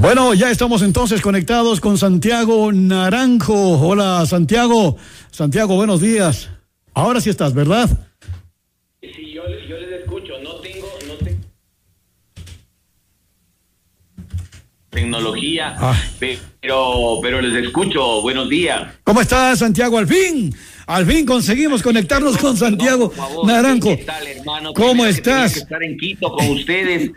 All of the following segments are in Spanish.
Bueno, ya estamos entonces conectados con Santiago Naranjo. Hola, Santiago. Santiago, buenos días. Ahora sí estás, ¿verdad? Sí, yo, yo les escucho. No tengo, no tengo tecnología, Ah. pero, pero les escucho. Buenos días. ¿Cómo estás, Santiago? Al fin, al fin conseguimos conectarnos con Santiago Por favor, Naranjo. ¿Qué tal, hermano? ¿Cómo Primero estás? que estar en Quito con ustedes.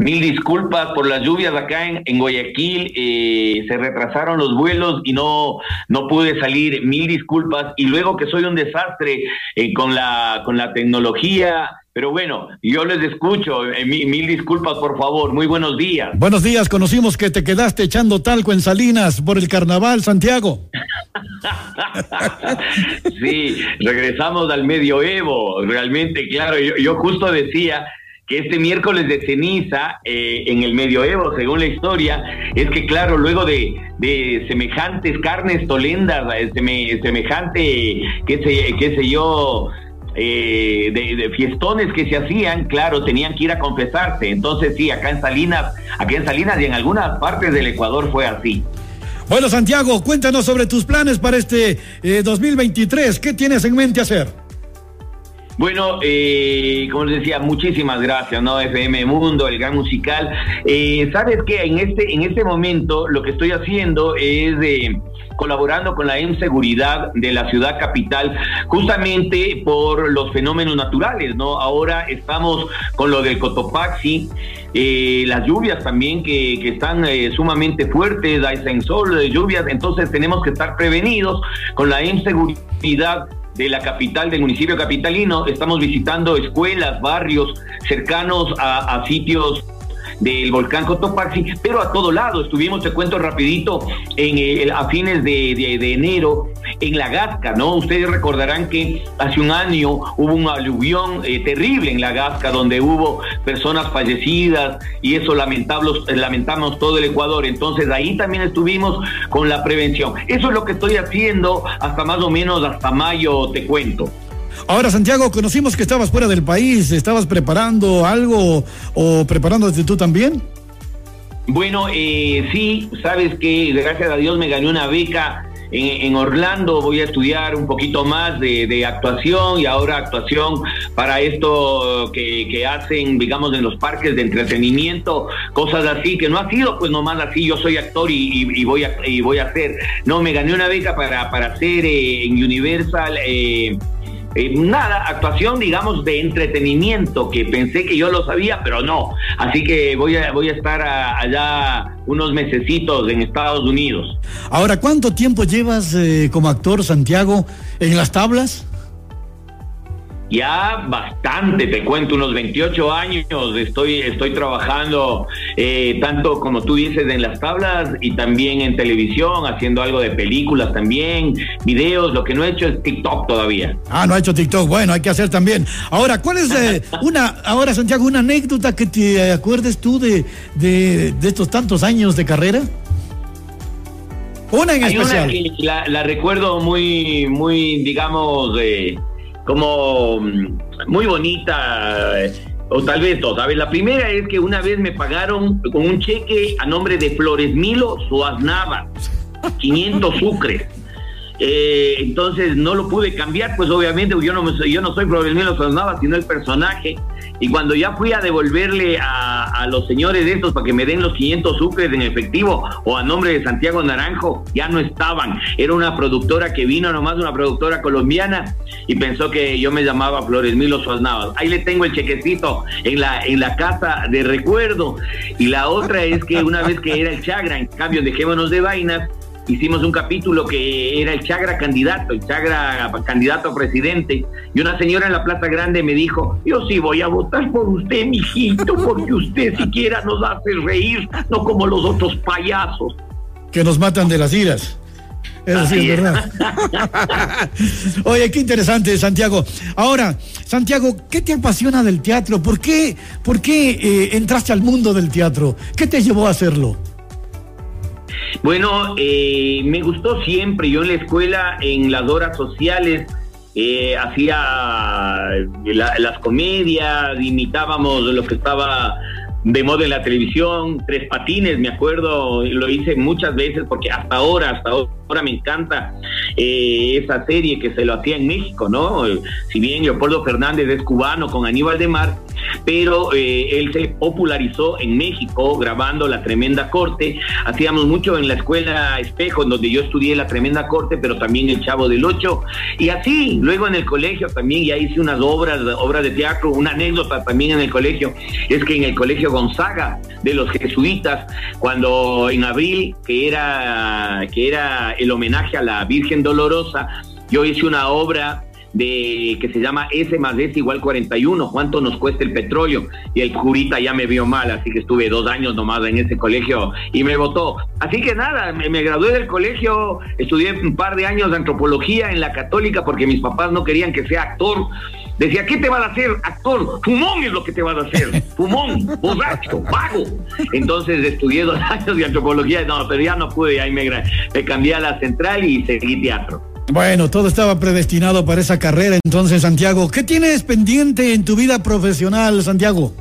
Mil disculpas por las lluvias acá en, en Guayaquil. eh, se retrasaron los vuelos y no, no pude salir. Mil disculpas. Y luego que soy un desastre eh, con, la, con la tecnología. Pero bueno, yo les escucho. eh, mil, mil disculpas, por favor. Muy buenos días. Buenos días, conocimos que te quedaste echando talco en Salinas por el carnaval, Santiago. sí, regresamos al medioevo, realmente, claro, yo, yo justo decía que este miércoles de ceniza eh, en el medioevo, según la historia, es que claro, luego de, de semejantes carnes tolendas, eh, seme- semejante, qué sé, qué sé yo, eh, de, fiestones que se hacían, claro, tenían que ir a confesarse. Entonces sí, acá en Salinas, acá en Salinas y en algunas partes del Ecuador fue así. Bueno, Santiago, cuéntanos sobre tus planes para este eh, 2023. ¿Qué tienes en mente hacer? Bueno, eh, como les decía, muchísimas gracias, ¿no? FM Mundo, el gran musical. Eh, Sabes que en este, en este momento lo que estoy haciendo es eh, colaborando con la inseguridad de la ciudad capital, justamente por los fenómenos naturales, ¿no? Ahora estamos con lo del Cotopaxi, eh, las lluvias también que, que están eh, sumamente fuertes, hay sol, de lluvias, entonces tenemos que estar prevenidos con la inseguridad de la capital, del municipio capitalino. Estamos visitando escuelas, barrios cercanos a, sitios del volcán Cotopaxi, pero a todo lado. Estuvimos, te cuento rapidito, en, eh, a fines de, de- de enero en La Gasca, ¿no? Ustedes recordarán que hace un año hubo un aluvión eh, terrible en La Gasca, donde hubo personas fallecidas y eso lamentamos, lamentamos todo el Ecuador. Entonces ahí también estuvimos con la prevención. Eso es lo que estoy haciendo hasta más o menos hasta mayo, te cuento. Ahora, Santiago, conocimos que estabas fuera del país. ¿Estabas preparando algo o preparándote tú también? Bueno, eh, sí, sabes que gracias a Dios me gané una beca en, Orlando. Voy a estudiar un poquito más de, actuación y ahora actuación para esto que, hacen, digamos, en los parques de entretenimiento, cosas así, que no ha sido pues nomás así, yo soy actor y voy, a, y voy a hacer. No, me gané una beca para, para hacer eh, en Universal. eh, eh, nada, actuación, digamos, de entretenimiento, que pensé que yo lo sabía, pero no. Así que voy a, voy a estar allá unos mesecitos en Estados Unidos. Ahora, ¿cuánto tiempo llevas eh, como actor, Santiago, en las tablas? Ya bastante, te cuento, unos 28 años estoy, estoy trabajando eh, tanto como tú dices en las tablas y también en televisión, haciendo algo de películas también, videos, lo que no he hecho es TikTok todavía. Ah, no ha hecho TikTok. Bueno, hay que hacer también. Ahora, ¿cuál es eh, una, ahora, Santiago, una anécdota que te acuerdes tú de, de, de estos tantos años de carrera? Una en Hay especial. una que la, la recuerdo muy, muy, digamos, eh, como mm, muy bonita, eh, o tal vez dos. A ver, la primera es que una vez me pagaron con un cheque a nombre de Flores Milo Suaznava, 500 sucres. Eh, entonces no lo pude cambiar, pues obviamente yo no, me yo no soy sino el personaje. Y cuando ya fui a devolverle a, a los señores de estos para que me den los 500 sucres en efectivo o a nombre de Santiago Naranjo, ya no estaban. Era una productora que vino nomás, una productora colombiana, y pensó que yo me llamaba Flores Milo Suaznavas. Ahí le tengo el chequecito en la, en la casa de recuerdo. Y la otra es que una vez que era el Chagra, en cambio, dejémonos de vainas, hicimos un capítulo que era el Chagra candidato, el Chagra candidato a presidente, y una señora en la Plaza Grande me dijo, yo sí voy a votar por usted, mijito, porque usted siquiera nos hace reír, no como los otros payasos. Que nos matan de las iras. Eso sí Así es es. verdad. Oye, qué interesante, Santiago. Ahora, Santiago, ¿qué te apasiona del teatro? ¿Por qué, por qué eh, entraste al mundo del teatro? ¿Qué te llevó a hacerlo? Bueno, eh, me gustó siempre. Yo en la escuela, en las horas sociales, eh, hacía la- las comedias, imitábamos lo que estaba de moda en la televisión, Tres Patines, me acuerdo, lo hice muchas veces porque hasta ahora, hasta ahora me encanta eh, esa serie que se lo hacía en México, ¿no? Si bien Leopoldo Fernández es cubano con Aníbal de Mar, pero eh, él se popularizó en México grabando La Tremenda Corte. Hacíamos mucho en la escuela Espejo, donde yo estudié La Tremenda Corte, pero también El Chavo del Ocho. Y así, luego en el colegio también ya hice unas obras, obras de teatro, una anécdota también en el colegio, es que en el colegio Gonzaga de los jesuitas, cuando en abril, que era, que era el homenaje a la Virgen Dolorosa, yo hice una obra de que se llama S más S igual 41, cuánto nos cuesta el petróleo. Y el curita ya me vio mal, así que estuve dos años nomás en ese colegio y me votó. Así que nada, me, gradué del colegio, estudié un par de años de antropología en la católica porque mis papás no querían que sea actor. Decía, ¿qué te va a hacer, actor? Fumón es lo que te va a hacer. Fumón, borracho, vago. Entonces estudié dos años de antropología, no, pero ya no pude, ahí me, me cambié a la central y seguí teatro. Bueno, todo estaba predestinado para esa carrera. Entonces, Santiago, ¿qué tienes pendiente en tu vida profesional, Santiago?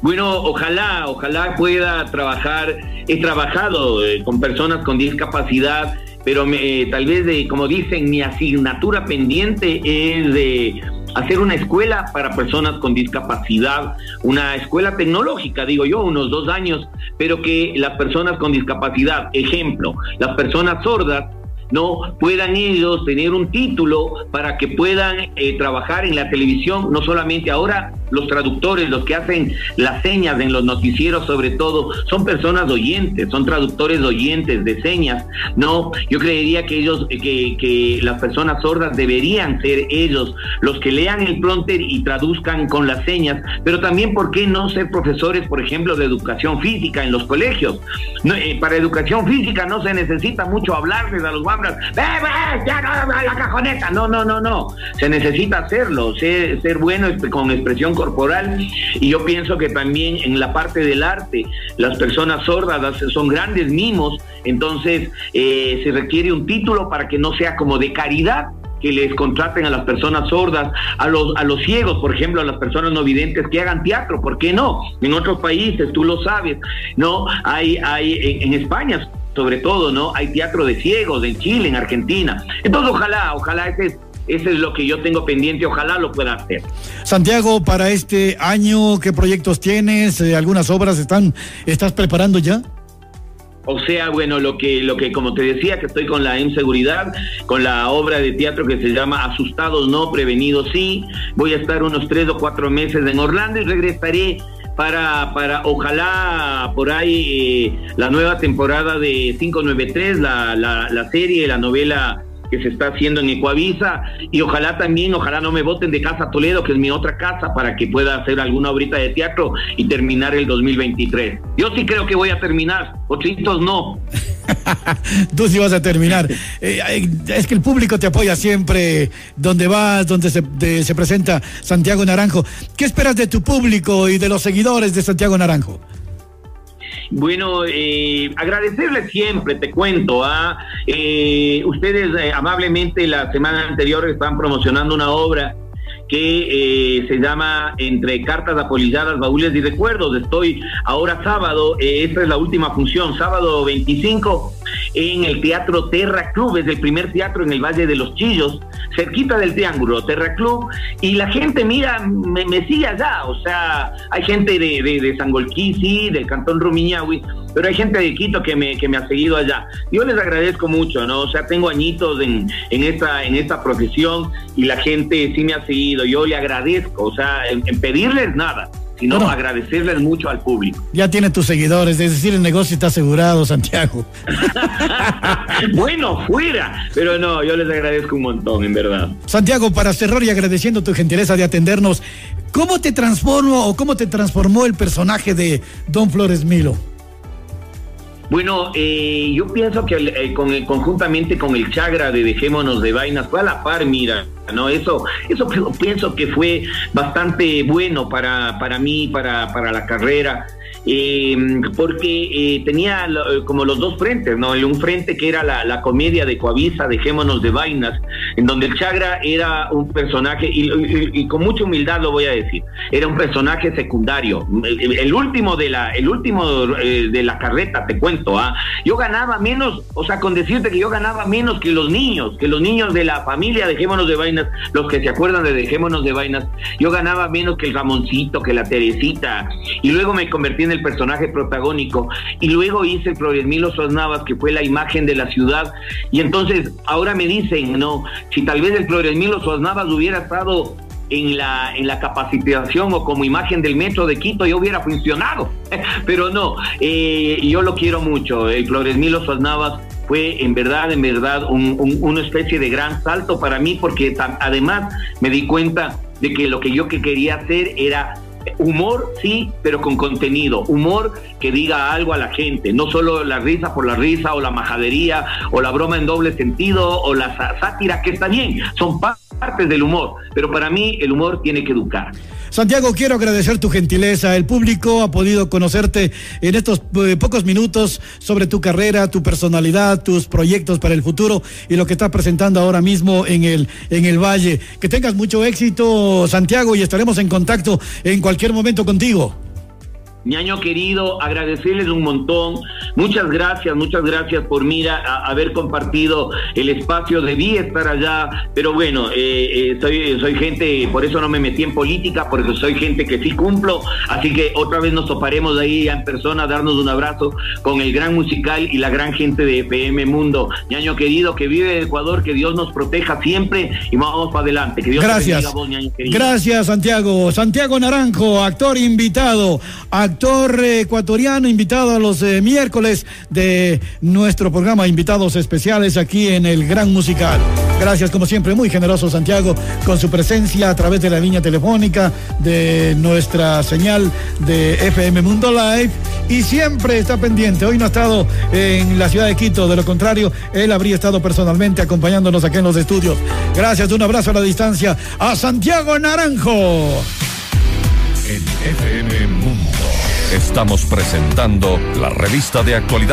Bueno, ojalá, ojalá pueda trabajar. He trabajado eh, con personas con discapacidad, pero me, eh, tal vez, de, como dicen, mi asignatura pendiente es de hacer una escuela para personas con discapacidad, una escuela tecnológica, digo yo, unos dos años, pero que las personas con discapacidad, ejemplo, las personas sordas, no puedan ellos tener un título para que puedan eh, trabajar en la televisión, no solamente ahora los traductores, los que hacen las señas en los noticieros sobre todo, son personas oyentes, son traductores oyentes de señas, no, yo creería que ellos, que, que las personas sordas deberían ser ellos los que lean el pronter y traduzcan con las señas, pero también, ¿por qué no ser profesores, por ejemplo, de educación física en los colegios? Eh, para educación física no se necesita mucho hablarles a los ya no, la cajoneta. No, no, no, no. Se necesita hacerlo, ser, ser bueno con expresión corporal. Y yo pienso que también en la parte del arte, las personas sordas son grandes mimos, entonces eh, se requiere un título para que no sea como de caridad, que les contraten a las personas sordas, a los, a los ciegos, por ejemplo, a las personas no videntes que hagan teatro, ¿por qué no? En otros países, tú lo sabes, ¿no? Hay, hay en, España sobre todo, ¿no? Hay teatro de ciegos en Chile, en Argentina. Entonces, ojalá, ojalá ese ese es lo que yo tengo pendiente, ojalá lo pueda hacer. Santiago, para este año, ¿qué proyectos tienes? Eh, ¿Algunas obras están, estás preparando ya? O sea, bueno, lo que, lo que, como te decía, que estoy con la M Seguridad, con la obra de teatro que se llama Asustados No, Prevenidos Sí. Voy a estar unos tres o cuatro meses en Orlando y regresaré para, para ojalá por ahí eh, la nueva temporada de 593, la, la, la serie, la novela que se está haciendo en Ecuavisa y ojalá también, ojalá no me voten de Casa Toledo, que es mi otra casa, para que pueda hacer alguna obrita de teatro y terminar el 2023. Yo sí creo que voy a terminar, otros no. Tú sí vas a terminar. Eh, es que el público te apoya siempre donde vas, donde se, se presenta Santiago Naranjo. ¿Qué esperas de tu público y de los seguidores de Santiago Naranjo? Bueno, eh, agradecerles siempre, te cuento, a ¿ah? eh, ustedes eh, amablemente la semana anterior están promocionando una obra que eh, se llama Entre cartas apolilladas, baúles y recuerdos. Estoy ahora sábado, eh, esta es la última función, sábado 25 en el Teatro Terra Club, es el primer teatro en el Valle de los Chillos, cerquita del Triángulo, Terra Club, y la gente, mira, me, me sigue allá, o sea, hay gente de, de, de Sangolquí, sí, del Cantón Rumiñahui, pero hay gente de Quito que me, que me ha seguido allá. Yo les agradezco mucho, ¿no? O sea, tengo añitos en, en, esta, en esta profesión y la gente sí me ha seguido. Yo le agradezco, o sea, en pedirles nada sino bueno, agradecerles mucho al público. Ya tiene tus seguidores, es decir, el negocio está asegurado, Santiago. bueno, fuera, pero no, yo les agradezco un montón, en verdad. Santiago, para cerrar y agradeciendo tu gentileza de atendernos, ¿cómo te transformó o cómo te transformó el personaje de Don Flores Milo? Bueno, eh, yo pienso que eh, con, conjuntamente con el Chagra de Dejémonos de Vainas, fue a la par, mira, ¿no? Eso, eso pienso que fue bastante bueno para, para mí, para, para la carrera eh, porque eh, tenía eh, como los dos frentes, ¿no? Un frente que era la, comedia de Coavisa, Dejémonos de Vainas, en donde el Chagra era un personaje, y, con mucha humildad lo voy a decir, era un personaje secundario. El, último de la, el último de la carreta, te cuento, ¿ah? Yo ganaba menos, o sea, con decirte que yo ganaba menos que los niños, que los niños de la familia Dejémonos de Vainas, los que se acuerdan de Dejémonos de Vainas, yo ganaba menos que el Ramoncito, que la Teresita, y luego me convertí en el personaje protagónico. Y luego hice el Flores Milo Navas, que fue la imagen de la ciudad. Y entonces ahora me dicen, no, si tal vez el Flores Milo Navas hubiera estado en la, en la capacitación o como imagen del metro de Quito yo hubiera funcionado, pero no, eh, yo lo quiero mucho, el Flores Milo Navas fue en verdad, en verdad una especie de gran salto para mí porque además me di cuenta de que lo que yo que quería hacer era Humor, sí, pero con contenido. Humor que diga algo a la gente, no solo la risa por la risa o la majadería o la broma en doble sentido o la sátira, que está bien, son partes del humor, pero para mí el humor tiene que educar. Santiago, quiero agradecer tu gentileza. El público ha podido conocerte en estos eh, pocos minutos sobre tu carrera, tu personalidad, tus proyectos para el futuro y lo que estás presentando ahora mismo en el, en el Valle. Que tengas mucho éxito, Santiago, y estaremos en contacto en cualquier momento contigo. Mi año querido, agradecerles un montón. Muchas gracias, muchas gracias por mira haber compartido el espacio. Debí estar allá, pero bueno, eh, eh, soy, soy gente, por eso no me metí en política, porque soy gente que sí cumplo. Así que otra vez nos toparemos ahí en persona, darnos un abrazo con el gran musical y la gran gente de FM Mundo. Mi año querido, que vive en Ecuador, que Dios nos proteja siempre y vamos para adelante. Que Dios gracias. Gracias, Santiago. Santiago Naranjo, actor invitado. A actor ecuatoriano invitado a los eh, miércoles de nuestro programa Invitados Especiales aquí en el Gran Musical. Gracias como siempre, muy generoso Santiago con su presencia a través de la línea telefónica de nuestra señal de FM Mundo Live y siempre está pendiente. Hoy no ha estado en la ciudad de Quito, de lo contrario, él habría estado personalmente acompañándonos aquí en los estudios. Gracias, un abrazo a la distancia a Santiago Naranjo. En FM Mundo. Estamos presentando la revista de actualidad.